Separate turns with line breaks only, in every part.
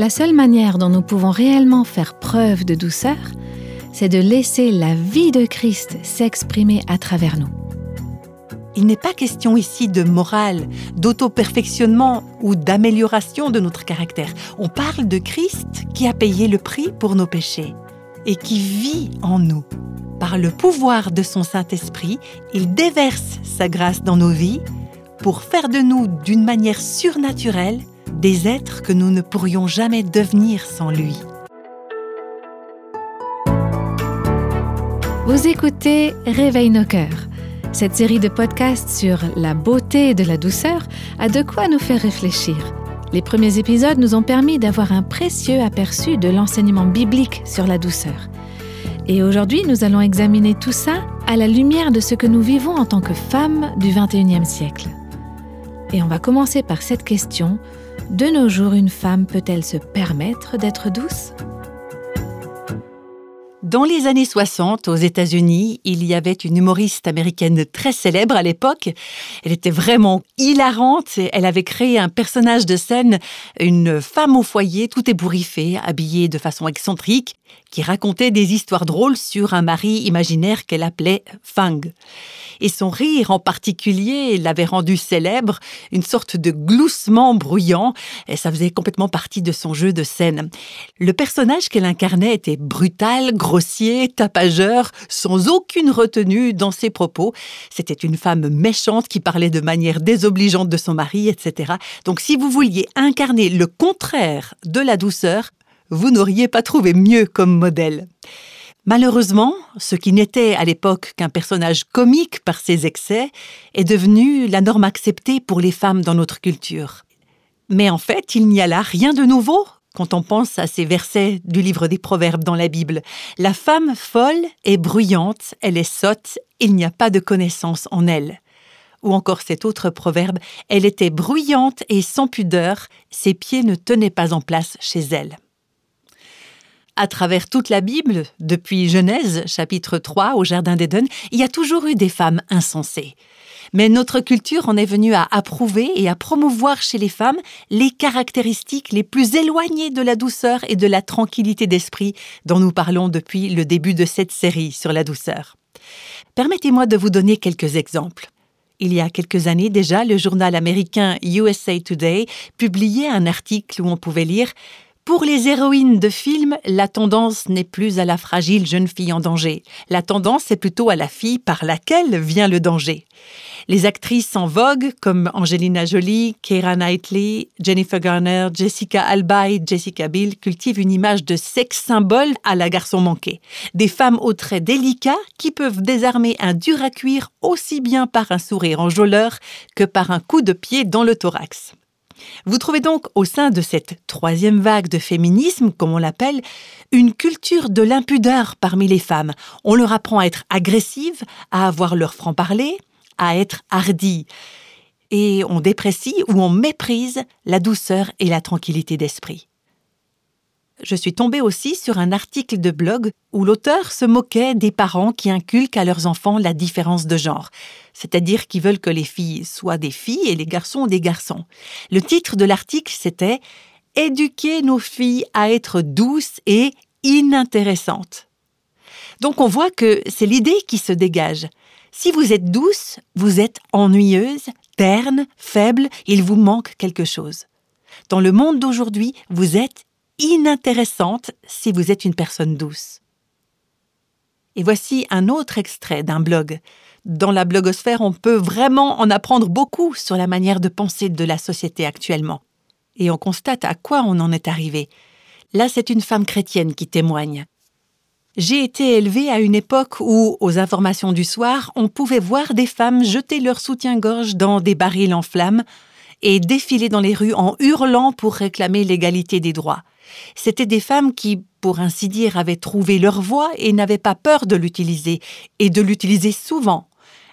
La seule manière dont nous pouvons réellement faire preuve de douceur, c'est de laisser la vie de Christ s'exprimer à travers nous.
Il n'est pas question ici de morale, d'auto-perfectionnement ou d'amélioration de notre caractère. On parle de Christ qui a payé le prix pour nos péchés et qui vit en nous. Par le pouvoir de son Saint-Esprit, il déverse sa grâce dans nos vies pour faire de nous, d'une manière surnaturelle, des êtres que nous ne pourrions jamais devenir sans lui.
Vous écoutez Réveille nos cœurs. Cette série de podcasts sur la beauté de la douceur a de quoi nous faire réfléchir. Les premiers épisodes nous ont permis d'avoir un précieux aperçu de l'enseignement biblique sur la douceur. Et aujourd'hui, nous allons examiner tout ça à la lumière de ce que nous vivons en tant que femmes du 21e siècle. Et on va commencer par cette question. De nos jours, une femme peut-elle se permettre d'être douce?
Dans les années 60, aux États-Unis, il y avait une humoriste américaine très célèbre à l'époque. Elle était vraiment hilarante. Elle avait créé un personnage de scène, une femme au foyer, tout ébouriffée, habillée de façon excentrique, qui racontait des histoires drôles sur un mari imaginaire qu'elle appelait Fang. Et son rire en particulier l'avait rendu célèbre, une sorte de gloussement bruyant, et ça faisait complètement partie de son jeu de scène. Le personnage qu'elle incarnait était brutal, grossier, tapageur, sans aucune retenue dans ses propos. C'était une femme méchante qui parlait de manière désobligeante de son mari, etc. Donc si vous vouliez incarner le contraire de la douceur, vous n'auriez pas trouvé mieux comme modèle. Malheureusement, ce qui n'était à l'époque qu'un personnage comique par ses excès est devenu la norme acceptée pour les femmes dans notre culture. Mais en fait, il n'y a là rien de nouveau quand on pense à ces versets du livre des Proverbes dans la Bible. La femme folle est bruyante, elle est sotte, il n'y a pas de connaissance en elle. Ou encore cet autre proverbe, elle était bruyante et sans pudeur, ses pieds ne tenaient pas en place chez elle à travers toute la Bible, depuis Genèse chapitre 3 au Jardin d'Éden, il y a toujours eu des femmes insensées. Mais notre culture en est venue à approuver et à promouvoir chez les femmes les caractéristiques les plus éloignées de la douceur et de la tranquillité d'esprit dont nous parlons depuis le début de cette série sur la douceur. Permettez-moi de vous donner quelques exemples. Il y a quelques années déjà, le journal américain USA Today publiait un article où on pouvait lire pour les héroïnes de films, la tendance n'est plus à la fragile jeune fille en danger. La tendance est plutôt à la fille par laquelle vient le danger. Les actrices en vogue, comme Angelina Jolie, Keira Knightley, Jennifer Garner, Jessica Alba et Jessica Biel, cultivent une image de sexe symbole à la garçon manqué. Des femmes aux traits délicats qui peuvent désarmer un dur à cuire aussi bien par un sourire enjôleur que par un coup de pied dans le thorax. Vous trouvez donc au sein de cette troisième vague de féminisme, comme on l'appelle, une culture de l'impudeur parmi les femmes. On leur apprend à être agressives, à avoir leur franc-parler, à être hardies. Et on déprécie ou on méprise la douceur et la tranquillité d'esprit je suis tombée aussi sur un article de blog où l'auteur se moquait des parents qui inculquent à leurs enfants la différence de genre, c'est-à-dire qui veulent que les filles soient des filles et les garçons des garçons. Le titre de l'article, c'était Éduquer nos filles à être douces et inintéressantes. Donc on voit que c'est l'idée qui se dégage. Si vous êtes douce, vous êtes ennuyeuse, terne, faible, il vous manque quelque chose. Dans le monde d'aujourd'hui, vous êtes inintéressante si vous êtes une personne douce. Et voici un autre extrait d'un blog. Dans la blogosphère, on peut vraiment en apprendre beaucoup sur la manière de penser de la société actuellement. Et on constate à quoi on en est arrivé. Là, c'est une femme chrétienne qui témoigne. J'ai été élevée à une époque où, aux informations du soir, on pouvait voir des femmes jeter leur soutien-gorge dans des barils en flammes et défiler dans les rues en hurlant pour réclamer l'égalité des droits. C'étaient des femmes qui, pour ainsi dire, avaient trouvé leur voix et n'avaient pas peur de l'utiliser, et de l'utiliser souvent.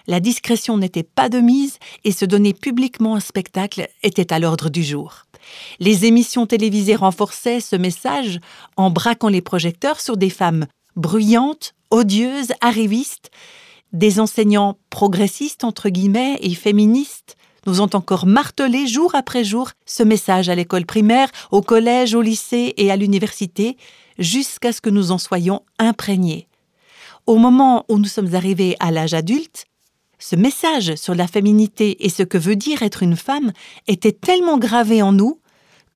La discrétion n'était pas de mise et se donner publiquement un spectacle était à l'ordre du jour. Les émissions télévisées renforçaient ce message en braquant les projecteurs sur des femmes bruyantes, odieuses, arrivistes, des enseignants progressistes, entre guillemets, et féministes nous ont encore martelé jour après jour ce message à l'école primaire, au collège, au lycée et à l'université, jusqu'à ce que nous en soyons imprégnés. Au moment où nous sommes arrivés à l'âge adulte, ce message sur la féminité et ce que veut dire être une femme était tellement gravé en nous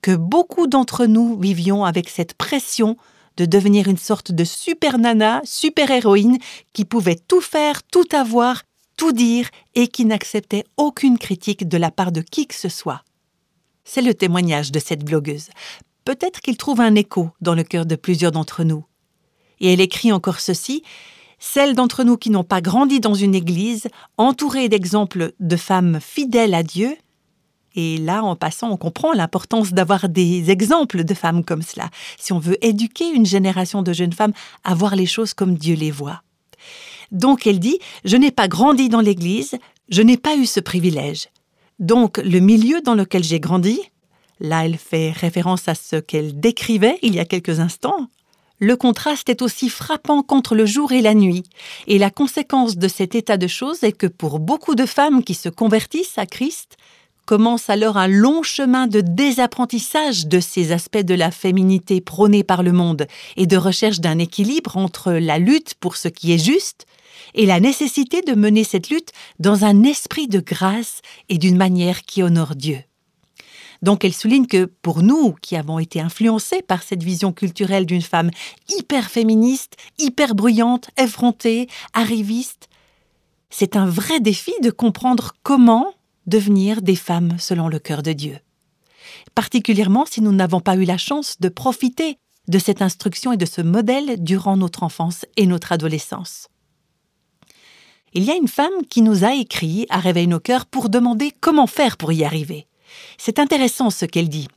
que beaucoup d'entre nous vivions avec cette pression de devenir une sorte de super nana, super héroïne qui pouvait tout faire, tout avoir tout dire et qui n'acceptait aucune critique de la part de qui que ce soit. C'est le témoignage de cette blogueuse. Peut-être qu'il trouve un écho dans le cœur de plusieurs d'entre nous. Et elle écrit encore ceci Celles d'entre nous qui n'ont pas grandi dans une église, entourées d'exemples de femmes fidèles à Dieu, et là, en passant, on comprend l'importance d'avoir des exemples de femmes comme cela, si on veut éduquer une génération de jeunes femmes à voir les choses comme Dieu les voit. Donc elle dit, je n'ai pas grandi dans l'Église, je n'ai pas eu ce privilège. Donc le milieu dans lequel j'ai grandi, là elle fait référence à ce qu'elle décrivait il y a quelques instants, le contraste est aussi frappant contre le jour et la nuit, et la conséquence de cet état de choses est que pour beaucoup de femmes qui se convertissent à Christ, commence alors un long chemin de désapprentissage de ces aspects de la féminité prônés par le monde et de recherche d'un équilibre entre la lutte pour ce qui est juste et la nécessité de mener cette lutte dans un esprit de grâce et d'une manière qui honore Dieu. Donc elle souligne que pour nous qui avons été influencés par cette vision culturelle d'une femme hyper féministe, hyper bruyante, effrontée, arriviste, c'est un vrai défi de comprendre comment devenir des femmes selon le cœur de Dieu. Particulièrement si nous n'avons pas eu la chance de profiter de cette instruction et de ce modèle durant notre enfance et notre adolescence. Il y a une femme qui nous a écrit à Réveil nos cœurs pour demander comment faire pour y arriver. C'est intéressant ce qu'elle dit.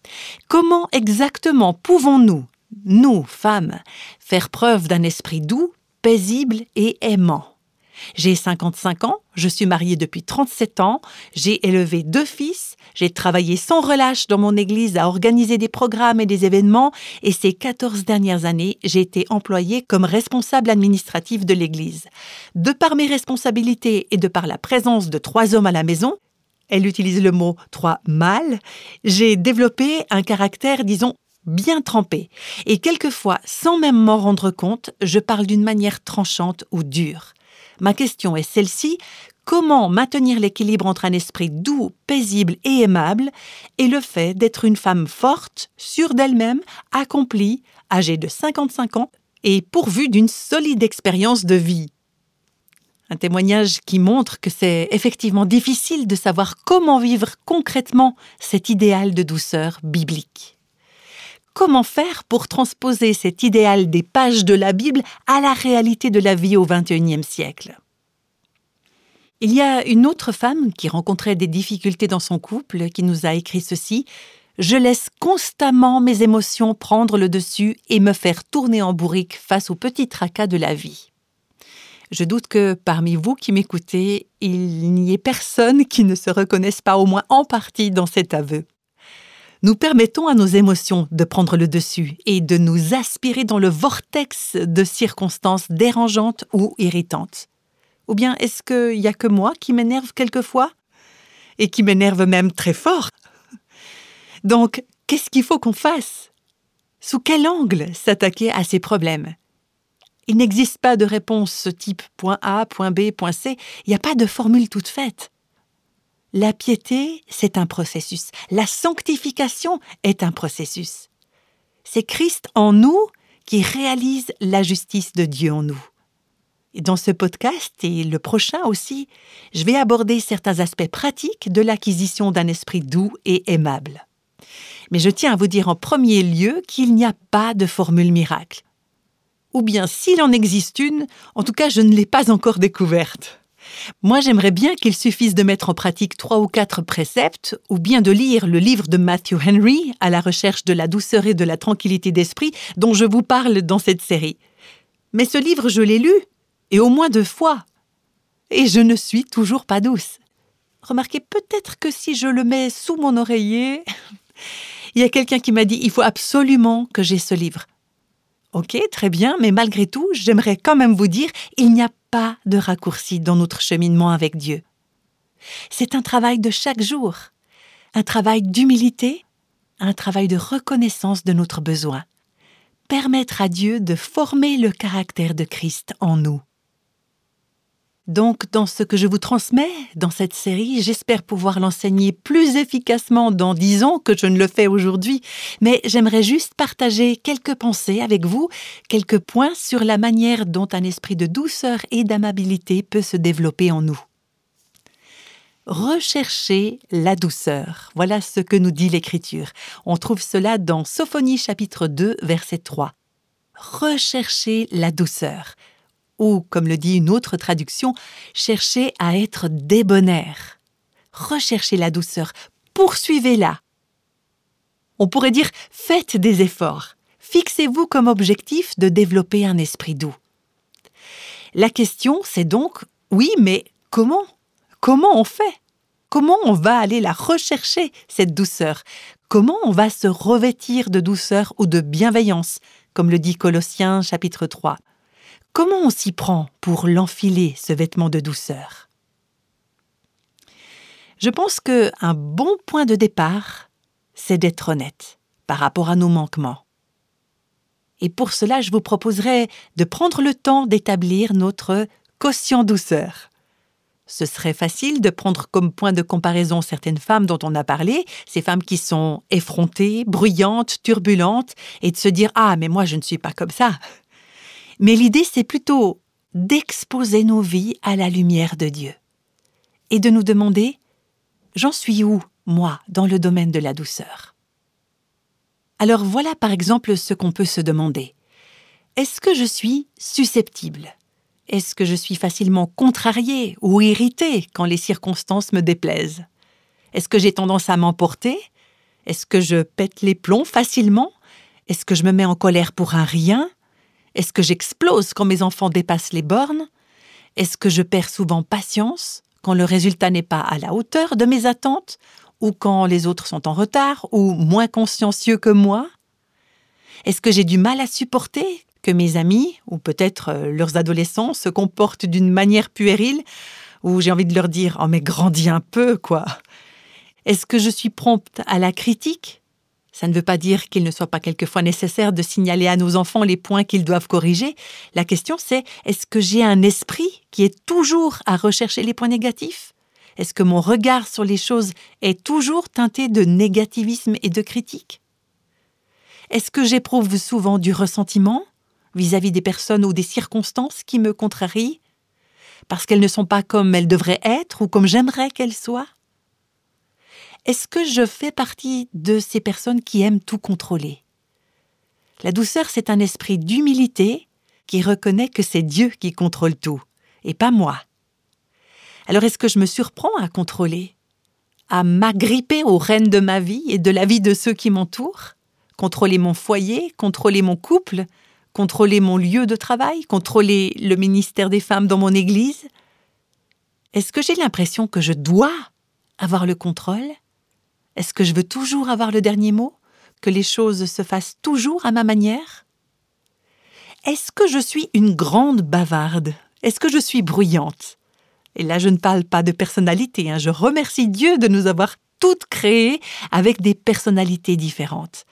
Comment exactement pouvons-nous, nous, femmes, faire preuve d'un esprit doux, paisible et aimant? J'ai 55 ans, je suis mariée depuis 37 ans, j'ai élevé deux fils, j'ai travaillé sans relâche dans mon église à organiser des programmes et des événements, et ces 14 dernières années, j'ai été employée comme responsable administrative de l'église. De par mes responsabilités et de par la présence de trois hommes à la maison, elle utilise le mot trois mâles, j'ai développé un caractère, disons, bien trempé. Et quelquefois, sans même m'en rendre compte, je parle d'une manière tranchante ou dure. Ma question est celle-ci. Comment maintenir l'équilibre entre un esprit doux, paisible et aimable et le fait d'être une femme forte, sûre d'elle-même, accomplie, âgée de 55 ans et pourvue d'une solide expérience de vie? Un témoignage qui montre que c'est effectivement difficile de savoir comment vivre concrètement cet idéal de douceur biblique. Comment faire pour transposer cet idéal des pages de la Bible à la réalité de la vie au XXIe siècle? Il y a une autre femme qui rencontrait des difficultés dans son couple qui nous a écrit ceci je laisse constamment mes émotions prendre le dessus et me faire tourner en bourrique face aux petits tracas de la vie. Je doute que parmi vous qui m'écoutez, il n'y ait personne qui ne se reconnaisse pas au moins en partie dans cet aveu nous permettons à nos émotions de prendre le dessus et de nous aspirer dans le vortex de circonstances dérangeantes ou irritantes. Ou bien est-ce qu'il n'y a que moi qui m'énerve quelquefois? Et qui m'énerve même très fort? Donc, qu'est-ce qu'il faut qu'on fasse? Sous quel angle s'attaquer à ces problèmes? Il n'existe pas de réponse type A, point B, point C, il n'y a pas de formule toute faite. La piété, c'est un processus. La sanctification est un processus. C'est Christ en nous qui réalise la justice de Dieu en nous. Dans ce podcast et le prochain aussi, je vais aborder certains aspects pratiques de l'acquisition d'un esprit doux et aimable. Mais je tiens à vous dire en premier lieu qu'il n'y a pas de formule miracle. Ou bien s'il en existe une, en tout cas je ne l'ai pas encore découverte. Moi, j'aimerais bien qu'il suffise de mettre en pratique trois ou quatre préceptes, ou bien de lire le livre de Matthew Henry, À la recherche de la douceur et de la tranquillité d'esprit, dont je vous parle dans cette série. Mais ce livre, je l'ai lu, et au moins deux fois. Et je ne suis toujours pas douce. Remarquez peut-être que si je le mets sous mon oreiller, il y a quelqu'un qui m'a dit il faut absolument que j'ai ce livre. Ok, très bien, mais malgré tout, j'aimerais quand même vous dire il n'y a pas de raccourci dans notre cheminement avec Dieu. C'est un travail de chaque jour, un travail d'humilité, un travail de reconnaissance de notre besoin. Permettre à Dieu de former le caractère de Christ en nous. Donc, dans ce que je vous transmets dans cette série, j'espère pouvoir l'enseigner plus efficacement dans dix ans que je ne le fais aujourd'hui, mais j'aimerais juste partager quelques pensées avec vous, quelques points sur la manière dont un esprit de douceur et d'amabilité peut se développer en nous. Recherchez la douceur. Voilà ce que nous dit l'Écriture. On trouve cela dans Sophonie chapitre 2, verset 3. Recherchez la douceur ou, comme le dit une autre traduction, cherchez à être débonnaire. Recherchez la douceur, poursuivez-la. On pourrait dire faites des efforts. Fixez-vous comme objectif de développer un esprit doux. La question, c'est donc oui, mais comment? Comment on fait? Comment on va aller la rechercher, cette douceur? Comment on va se revêtir de douceur ou de bienveillance, comme le dit Colossiens chapitre 3 Comment on s'y prend pour l'enfiler, ce vêtement de douceur? Je pense que un bon point de départ, c'est d'être honnête par rapport à nos manquements. Et pour cela, je vous proposerai de prendre le temps d'établir notre quotient douceur. Ce serait facile de prendre comme point de comparaison certaines femmes dont on a parlé, ces femmes qui sont effrontées, bruyantes, turbulentes, et de se dire Ah, mais moi je ne suis pas comme ça. Mais l'idée, c'est plutôt d'exposer nos vies à la lumière de Dieu et de nous demander J'en suis où, moi, dans le domaine de la douceur? Alors voilà par exemple ce qu'on peut se demander. Est-ce que je suis susceptible? Est-ce que je suis facilement contrarié ou irrité quand les circonstances me déplaisent? Est-ce que j'ai tendance à m'emporter? Est-ce que je pète les plombs facilement? Est-ce que je me mets en colère pour un rien? Est-ce que j'explose quand mes enfants dépassent les bornes? Est-ce que je perds souvent patience quand le résultat n'est pas à la hauteur de mes attentes ou quand les autres sont en retard ou moins consciencieux que moi? Est-ce que j'ai du mal à supporter que mes amis, ou peut-être euh, leurs adolescents, se comportent d'une manière puérile, ou j'ai envie de leur dire Oh, mais grandis un peu, quoi! Est-ce que je suis prompte à la critique? Ça ne veut pas dire qu'il ne soit pas quelquefois nécessaire de signaler à nos enfants les points qu'ils doivent corriger. La question c'est est-ce que j'ai un esprit qui est toujours à rechercher les points négatifs? Est-ce que mon regard sur les choses est toujours teinté de négativisme et de critique? Est-ce que j'éprouve souvent du ressentiment vis-à-vis des personnes ou des circonstances qui me contrarient? Parce qu'elles ne sont pas comme elles devraient être ou comme j'aimerais qu'elles soient? Est-ce que je fais partie de ces personnes qui aiment tout contrôler? La douceur, c'est un esprit d'humilité qui reconnaît que c'est Dieu qui contrôle tout, et pas moi. Alors est-ce que je me surprends à contrôler À m'agripper aux rênes de ma vie et de la vie de ceux qui m'entourent? Contrôler mon foyer, contrôler mon couple, contrôler mon lieu de travail, contrôler le ministère des femmes dans mon Église? Est-ce que j'ai l'impression que je dois avoir le contrôle? Est-ce que je veux toujours avoir le dernier mot? Que les choses se fassent toujours à ma manière? Est-ce que je suis une grande bavarde? Est-ce que je suis bruyante? Et là, je ne parle pas de personnalité, hein. je remercie Dieu de nous avoir toutes créées avec des personnalités différentes.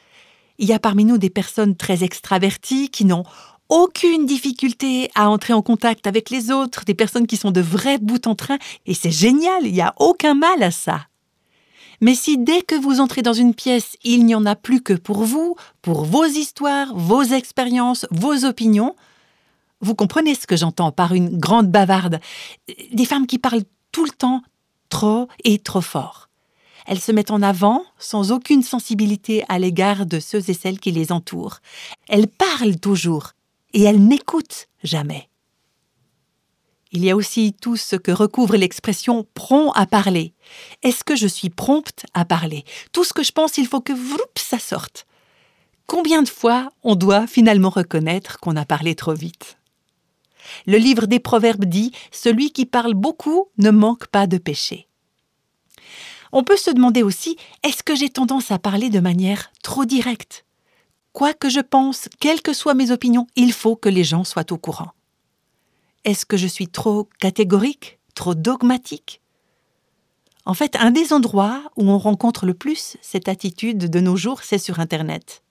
Il y a parmi nous des personnes très extraverties qui n'ont aucune difficulté à entrer en contact avec les autres, des personnes qui sont de vrais bouts en train, et c'est génial, il n'y a aucun mal à ça. Mais si dès que vous entrez dans une pièce, il n'y en a plus que pour vous, pour vos histoires, vos expériences, vos opinions, vous comprenez ce que j'entends par une grande bavarde. Des femmes qui parlent tout le temps trop et trop fort. Elles se mettent en avant sans aucune sensibilité à l'égard de ceux et celles qui les entourent. Elles parlent toujours et elles n'écoutent jamais. Il y a aussi tout ce que recouvre l'expression prompt à parler. Est-ce que je suis prompte à parler? Tout ce que je pense, il faut que ça sorte. Combien de fois on doit finalement reconnaître qu'on a parlé trop vite? Le livre des Proverbes dit Celui qui parle beaucoup ne manque pas de péché. On peut se demander aussi est-ce que j'ai tendance à parler de manière trop directe? Quoi que je pense, quelles que soient mes opinions, il faut que les gens soient au courant. Est-ce que je suis trop catégorique, trop dogmatique? En fait, un des endroits où on rencontre le plus cette attitude de nos jours, c'est sur Internet.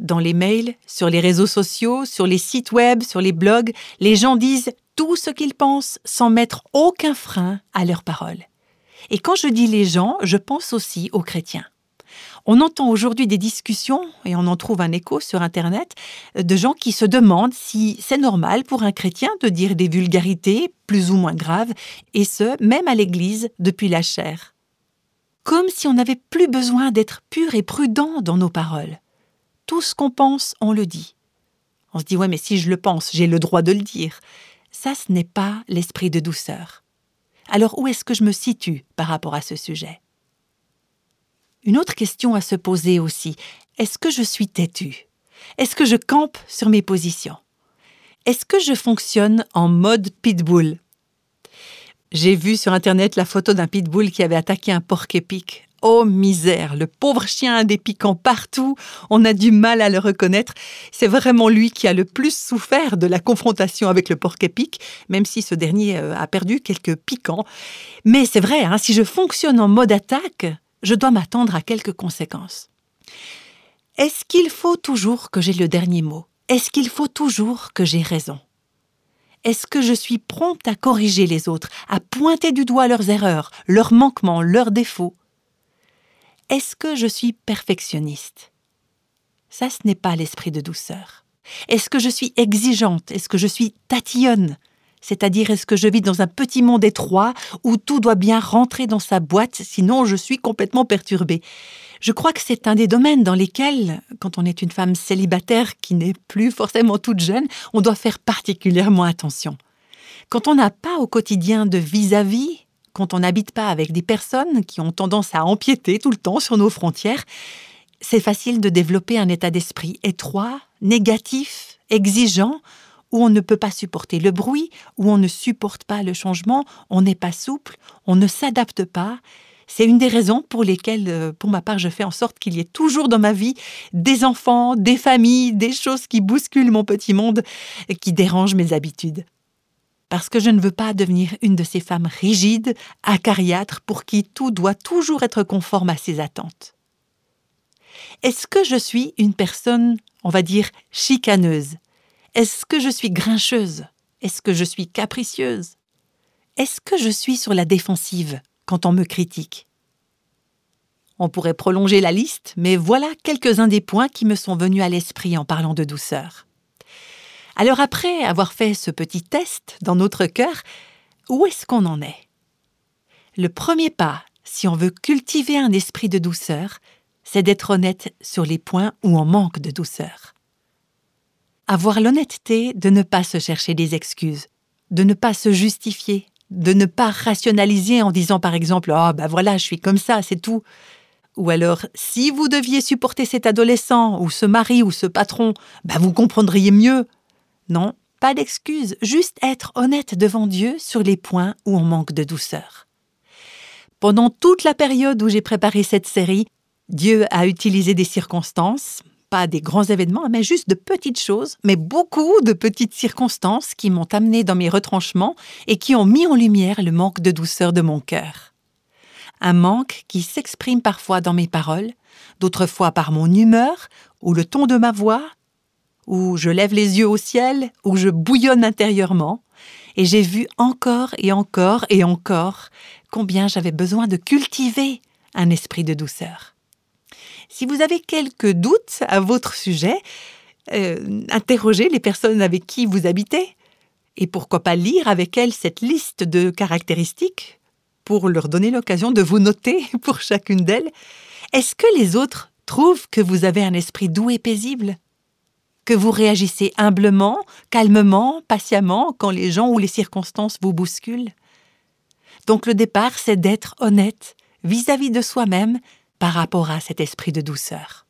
Dans les mails, sur les réseaux sociaux, sur les sites web, sur les blogs, les gens disent tout ce qu'ils pensent sans mettre aucun frein à leurs paroles. Et quand je dis les gens, je pense aussi aux chrétiens. On entend aujourd'hui des discussions, et on en trouve un écho sur Internet, de gens qui se demandent si c'est normal pour un chrétien de dire des vulgarités plus ou moins graves, et ce, même à l'Église, depuis la chair. Comme si on n'avait plus besoin d'être pur et prudent dans nos paroles. Tout ce qu'on pense, on le dit. On se dit, ouais, mais si je le pense, j'ai le droit de le dire. Ça, ce n'est pas l'esprit de douceur. Alors où est-ce que je me situe par rapport à ce sujet? Une autre question à se poser aussi, est-ce que je suis têtu Est-ce que je campe sur mes positions? Est-ce que je fonctionne en mode pitbull? J'ai vu sur Internet la photo d'un pitbull qui avait attaqué un porc-épic. Oh misère, le pauvre chien a des piquants partout, on a du mal à le reconnaître. C'est vraiment lui qui a le plus souffert de la confrontation avec le porc-épic, même si ce dernier euh, a perdu quelques piquants. Mais c'est vrai, hein, si je fonctionne en mode attaque, je dois m'attendre à quelques conséquences. Est-ce qu'il faut toujours que j'ai le dernier mot? Est-ce qu'il faut toujours que j'ai raison? Est-ce que je suis prompte à corriger les autres, à pointer du doigt leurs erreurs, leurs manquements, leurs défauts? Est-ce que je suis perfectionniste? Ça, ce n'est pas l'esprit de douceur. Est-ce que je suis exigeante? Est-ce que je suis tatillonne? C'est-à-dire, est-ce que je vis dans un petit monde étroit où tout doit bien rentrer dans sa boîte, sinon je suis complètement perturbée? Je crois que c'est un des domaines dans lesquels, quand on est une femme célibataire qui n'est plus forcément toute jeune, on doit faire particulièrement attention. Quand on n'a pas au quotidien de vis-à-vis, vis quand on n'habite pas avec des personnes qui ont tendance à empiéter tout le temps sur nos frontières, c'est facile de développer un état d'esprit étroit, négatif, exigeant, où on ne peut pas supporter le bruit, où on ne supporte pas le changement, on n'est pas souple, on ne s'adapte pas. C'est une des raisons pour lesquelles, euh, pour ma part, je fais en sorte qu'il y ait toujours dans ma vie des enfants, des familles, des choses qui bousculent mon petit monde, qui dérangent mes habitudes parce que je ne veux pas devenir une de ces femmes rigides, acariâtres, pour qui tout doit toujours être conforme à ses attentes. Est-ce que je suis une personne, on va dire, chicaneuse? Est-ce que je suis grincheuse? Est-ce que je suis capricieuse? Est-ce que je suis sur la défensive quand on me critique? On pourrait prolonger la liste, mais voilà quelques-uns des points qui me sont venus à l'esprit en parlant de douceur. Alors après avoir fait ce petit test dans notre cœur, où est-ce qu'on en est? Le premier pas, si on veut cultiver un esprit de douceur, c'est d'être honnête sur les points où on manque de douceur. Avoir l'honnêteté de ne pas se chercher des excuses, de ne pas se justifier, de ne pas rationaliser en disant par exemple Ah, oh, ben voilà, je suis comme ça, c'est tout. Ou alors, si vous deviez supporter cet adolescent, ou ce mari, ou ce patron, ben vous comprendriez mieux. Non, pas d'excuse, juste être honnête devant Dieu sur les points où on manque de douceur. Pendant toute la période où j'ai préparé cette série, Dieu a utilisé des circonstances, pas des grands événements, mais juste de petites choses, mais beaucoup de petites circonstances qui m'ont amené dans mes retranchements et qui ont mis en lumière le manque de douceur de mon cœur. Un manque qui s'exprime parfois dans mes paroles, d'autres fois par mon humeur ou le ton de ma voix où je lève les yeux au ciel, où je bouillonne intérieurement, et j'ai vu encore et encore et encore combien j'avais besoin de cultiver un esprit de douceur. Si vous avez quelques doutes à votre sujet, euh, interrogez les personnes avec qui vous habitez, et pourquoi pas lire avec elles cette liste de caractéristiques pour leur donner l'occasion de vous noter pour chacune d'elles. Est-ce que les autres trouvent que vous avez un esprit doux et paisible? Que vous réagissez humblement, calmement, patiemment quand les gens ou les circonstances vous bousculent? Donc le départ, c'est d'être honnête vis-à-vis de soi-même par rapport à cet esprit de douceur.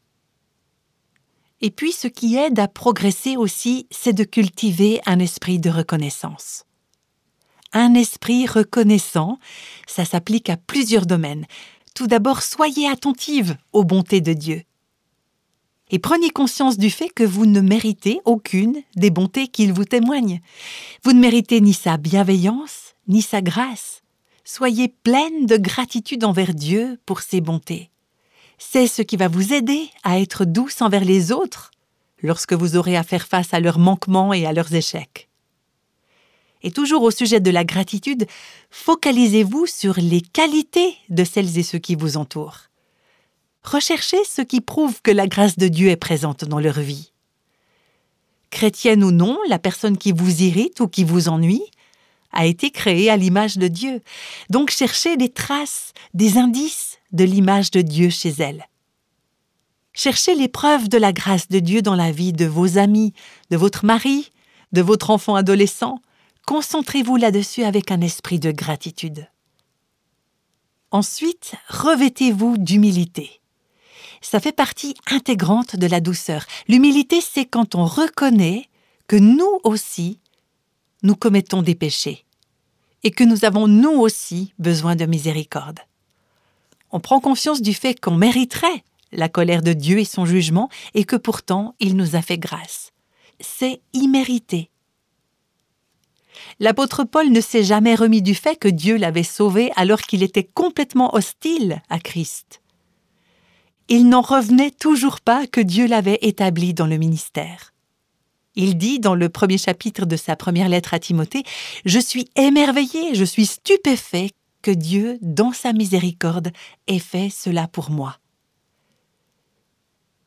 Et puis ce qui aide à progresser aussi, c'est de cultiver un esprit de reconnaissance. Un esprit reconnaissant, ça s'applique à plusieurs domaines. Tout d'abord, soyez attentive aux bontés de Dieu. et prenez conscience du fait que vous ne méritez aucune des bontés qu'il vous témoigne. Vous ne méritez ni sa bienveillance, ni sa grâce. Soyez pleine de gratitude envers Dieu pour ses bontés. C'est ce qui va vous aider à être douce envers les autres lorsque vous aurez à faire face à leurs manquements et à leurs échecs. Et toujours au sujet de la gratitude, focalisez-vous sur les qualités de celles et ceux qui vous entourent. Recherchez ce qui prouve que la grâce de Dieu est présente dans leur vie. Chrétienne ou non, la personne qui vous irrite ou qui vous ennuie a été créée à l'image de Dieu. Donc cherchez des traces, des indices de l'image de Dieu chez elle. Cherchez les preuves de la grâce de Dieu dans la vie de vos amis, de votre mari, de votre enfant adolescent. Concentrez-vous là-dessus avec un esprit de gratitude. Ensuite, revêtez-vous d'humilité ça fait partie intégrante de la douceur. L'humilité, c'est quand on reconnaît que nous aussi, nous commettons des péchés et que nous avons nous aussi besoin de miséricorde. On prend conscience du fait qu'on mériterait la colère de Dieu et son jugement et que pourtant il nous a fait grâce. C'est immérité. L'apôtre Paul ne s'est jamais remis du fait que Dieu l'avait sauvé alors qu'il était complètement hostile à Christ il n'en revenait toujours pas que Dieu l'avait établi dans le ministère. Il dit dans le premier chapitre de sa première lettre à Timothée, Je suis émerveillé, je suis stupéfait que Dieu, dans sa miséricorde, ait fait cela pour moi.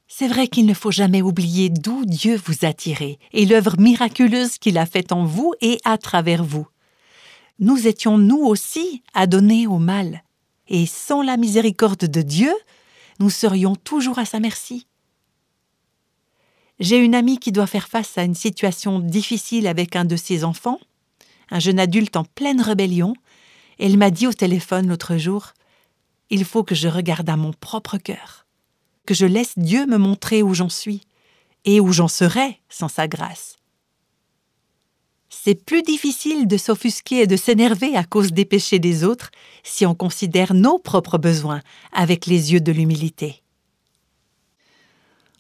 C'est vrai qu'il ne faut jamais oublier d'où Dieu vous a tiré et l'œuvre miraculeuse qu'il a faite en vous et à travers vous. Nous étions nous aussi adonnés au mal, et sans la miséricorde de Dieu, nous serions toujours à sa merci. J'ai une amie qui doit faire face à une situation difficile avec un de ses enfants, un jeune adulte en pleine rébellion. Elle m'a dit au téléphone l'autre jour Il faut que je regarde à mon propre cœur, que je laisse Dieu me montrer où j'en suis et où j'en serai sans sa grâce. C'est plus difficile de s'offusquer et de s'énerver à cause des péchés des autres si on considère nos propres besoins avec les yeux de l'humilité.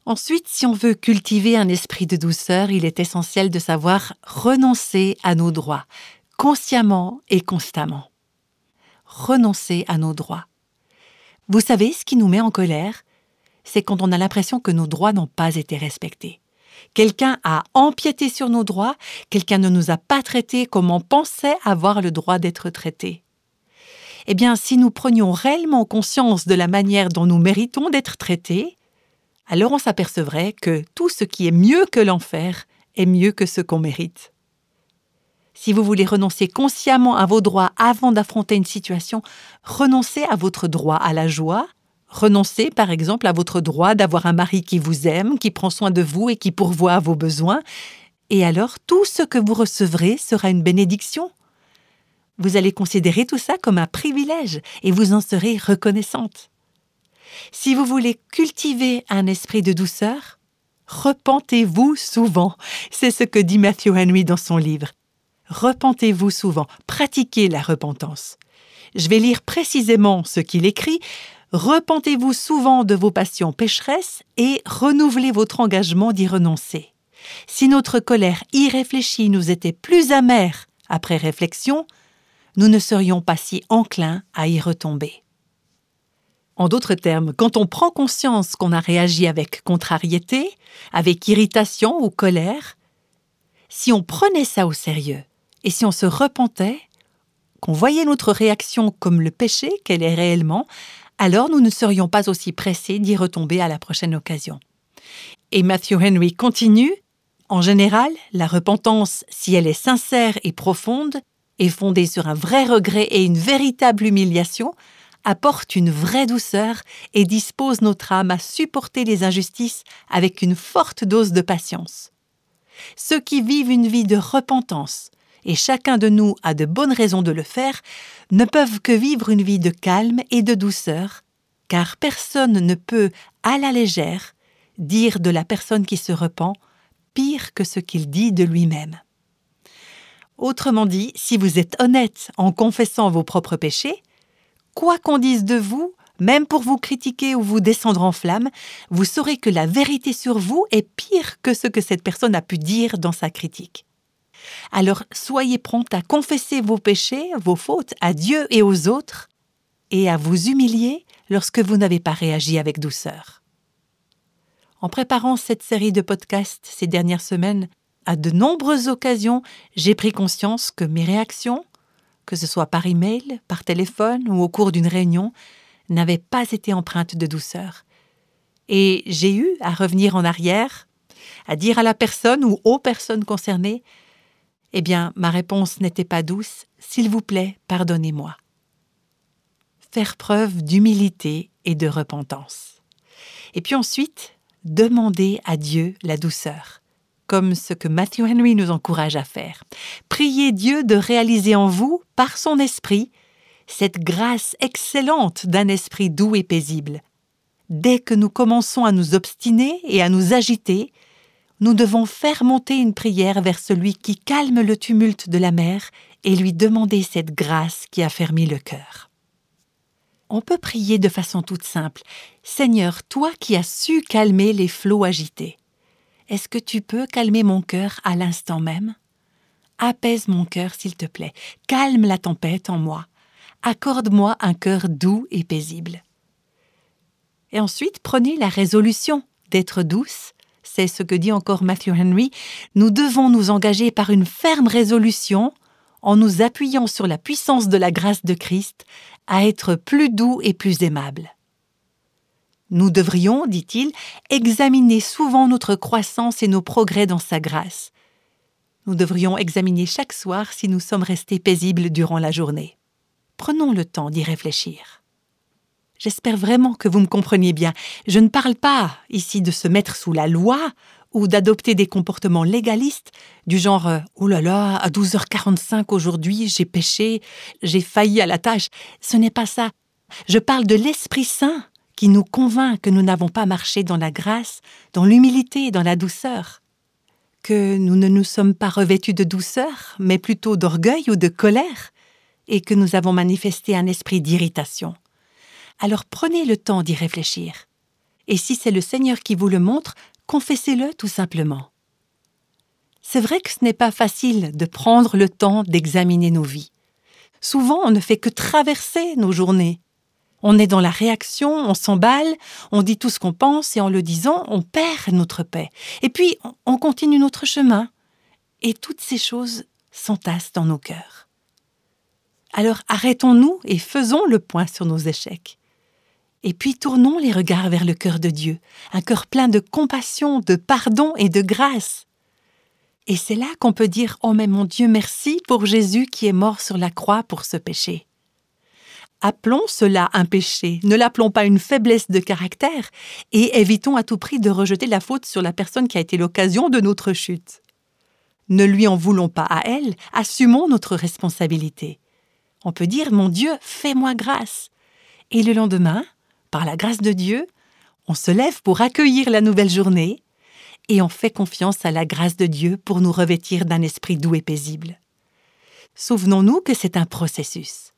Ensuite, si on veut cultiver un esprit de douceur, il est essentiel de savoir renoncer à nos droits, consciemment et constamment. Renoncer à nos droits. Vous savez ce qui nous met en colère C'est quand on a l'impression que nos droits n'ont pas été respectés. Quelqu'un a empiété sur nos droits, quelqu'un ne nous a pas traités comme on pensait avoir le droit d'être traités. Eh bien, si nous prenions réellement conscience de la manière dont nous méritons d'être traités, alors on s'apercevrait que tout ce qui est mieux que l'enfer est mieux que ce qu'on mérite. Si vous voulez renoncer consciemment à vos droits avant d'affronter une situation, renoncez à votre droit à la joie, Renoncez par exemple à votre droit d'avoir un mari qui vous aime, qui prend soin de vous et qui pourvoit à vos besoins, et alors tout ce que vous recevrez sera une bénédiction. Vous allez considérer tout ça comme un privilège et vous en serez reconnaissante. Si vous voulez cultiver un esprit de douceur, repentez-vous souvent. C'est ce que dit Matthew Henry dans son livre. Repentez-vous souvent, pratiquez la repentance. Je vais lire précisément ce qu'il écrit Repentez-vous souvent de vos passions pécheresses et renouvelez votre engagement d'y renoncer. Si notre colère irréfléchie nous était plus amère après réflexion, nous ne serions pas si enclins à y retomber. En d'autres termes, quand on prend conscience qu'on a réagi avec contrariété, avec irritation ou colère, si on prenait ça au sérieux et si on se repentait, qu'on voyait notre réaction comme le péché qu'elle est réellement, alors nous ne serions pas aussi pressés d'y retomber à la prochaine occasion. Et Matthew Henry continue En général, la repentance, si elle est sincère et profonde, et fondée sur un vrai regret et une véritable humiliation, apporte une vraie douceur et dispose notre âme à supporter les injustices avec une forte dose de patience. Ceux qui vivent une vie de repentance, et chacun de nous a de bonnes raisons de le faire, ne peuvent que vivre une vie de calme et de douceur, car personne ne peut, à la légère, dire de la personne qui se repent pire que ce qu'il dit de lui-même. Autrement dit, si vous êtes honnête en confessant vos propres péchés, quoi qu'on dise de vous, même pour vous critiquer ou vous descendre en flamme, vous saurez que la vérité sur vous est pire que ce que cette personne a pu dire dans sa critique. Alors soyez prompt à confesser vos péchés, vos fautes à Dieu et aux autres, et à vous humilier lorsque vous n'avez pas réagi avec douceur. En préparant cette série de podcasts ces dernières semaines, à de nombreuses occasions, j'ai pris conscience que mes réactions, que ce soit par email, par téléphone ou au cours d'une réunion, n'avaient pas été empreintes de douceur. Et j'ai eu à revenir en arrière, à dire à la personne ou aux personnes concernées Eh bien, ma réponse n'était pas douce, s'il vous plaît, pardonnez-moi. Faire preuve d'humilité et de repentance. Et puis ensuite, demander à Dieu la douceur comme ce que Matthew Henry nous encourage à faire. Priez Dieu de réaliser en vous, par son esprit, cette grâce excellente d'un esprit doux et paisible. Dès que nous commençons à nous obstiner et à nous agiter, nous devons faire monter une prière vers celui qui calme le tumulte de la mer et lui demander cette grâce qui a fermi le cœur. On peut prier de façon toute simple. Seigneur, toi qui as su calmer les flots agités, est-ce que tu peux calmer mon cœur à l'instant même? Apaise mon cœur, s'il te plaît. Calme la tempête en moi. Accorde-moi un cœur doux et paisible. Et ensuite, prenez la résolution d'être douce. C'est ce que dit encore Matthew Henry. Nous devons nous engager par une ferme résolution, en nous appuyant sur la puissance de la grâce de Christ, à être plus doux et plus aimable. Nous devrions, dit-il, examiner souvent notre croissance et nos progrès dans sa grâce. Nous devrions examiner chaque soir si nous sommes restés paisibles durant la journée. Prenons le temps d'y réfléchir. J'espère vraiment que vous me compreniez bien. Je ne parle pas ici de se mettre sous la loi ou d'adopter des comportements légalistes du genre ⁇ Oh là là, à 12h45 aujourd'hui, j'ai péché, j'ai failli à la tâche ⁇ Ce n'est pas ça. Je parle de l'Esprit Saint qui nous convainc que nous n'avons pas marché dans la grâce, dans l'humilité dans la douceur, que nous ne nous sommes pas revêtus de douceur, mais plutôt d'orgueil ou de colère, et que nous avons manifesté un esprit d'irritation. Alors prenez le temps d'y réfléchir. Et si c'est le Seigneur qui vous le montre, confessez-le tout simplement. C'est vrai que ce n'est pas facile de prendre le temps d'examiner nos vies. Souvent, on ne fait que traverser nos journées, on est dans la réaction, on s'emballe, on dit tout ce qu'on pense et en le disant, on perd notre paix. Et puis, on continue notre chemin. Et toutes ces choses s'entassent dans nos cœurs. Alors arrêtons-nous et faisons le point sur nos échecs. Et puis tournons les regards vers le cœur de Dieu, un cœur plein de compassion, de pardon et de grâce. Et c'est là qu'on peut dire Oh mais mon Dieu, merci pour Jésus qui est mort sur la croix pour ce péché. Appelons cela un péché, ne l'appelons pas une faiblesse de caractère, et évitons à tout prix de rejeter la faute sur la personne qui a été l'occasion de notre chute. Ne lui en voulons pas à elle, assumons notre responsabilité. On peut dire Mon Dieu, fais-moi grâce. Et le lendemain, par la grâce de Dieu, on se lève pour accueillir la nouvelle journée, et on fait confiance à la grâce de Dieu pour nous revêtir d'un esprit doux et paisible. Souvenons-nous que c'est un processus.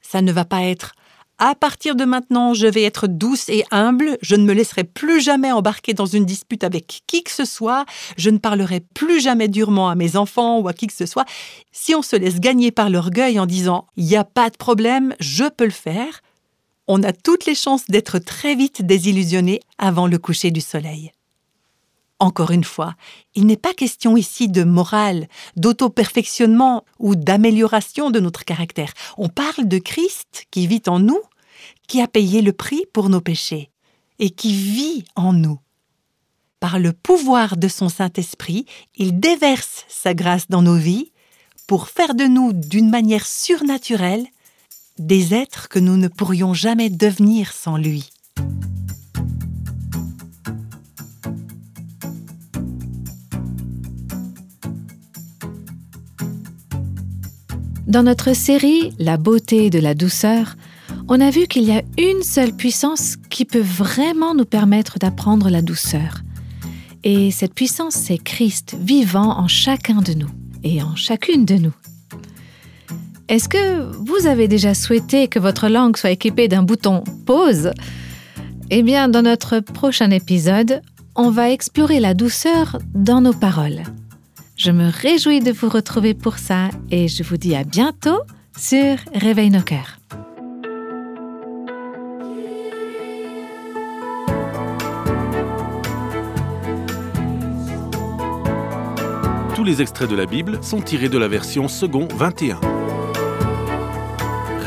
Ça ne va pas être à partir de maintenant, je vais être douce et humble, je ne me laisserai plus jamais embarquer dans une dispute avec qui que ce soit, je ne parlerai plus jamais durement à mes enfants ou à qui que ce soit. Si on se laisse gagner par l'orgueil en disant il n'y a pas de problème, je peux le faire, on a toutes les chances d'être très vite désillusionné avant le coucher du soleil. Encore une fois, il n'est pas question ici de morale, d'auto-perfectionnement ou d'amélioration de notre caractère. On parle de Christ qui vit en nous, qui a payé le prix pour nos péchés et qui vit en nous. Par le pouvoir de son Saint-Esprit, il déverse sa grâce dans nos vies pour faire de nous, d'une manière surnaturelle, des êtres que nous ne pourrions jamais devenir sans lui.
Dans notre série La beauté de la douceur, on a vu qu'il y a une seule puissance qui peut vraiment nous permettre d'apprendre la douceur. Et cette puissance, c'est Christ vivant en chacun de nous et en chacune de nous.
Est-ce que vous avez déjà souhaité que votre langue soit équipée d'un bouton pause? Eh bien, dans notre prochain épisode, on va explorer la douceur dans nos paroles. Je me réjouis de vous retrouver pour ça et je vous dis à bientôt sur Réveille nos cœurs.
Tous les extraits de la Bible sont tirés de la version second 21.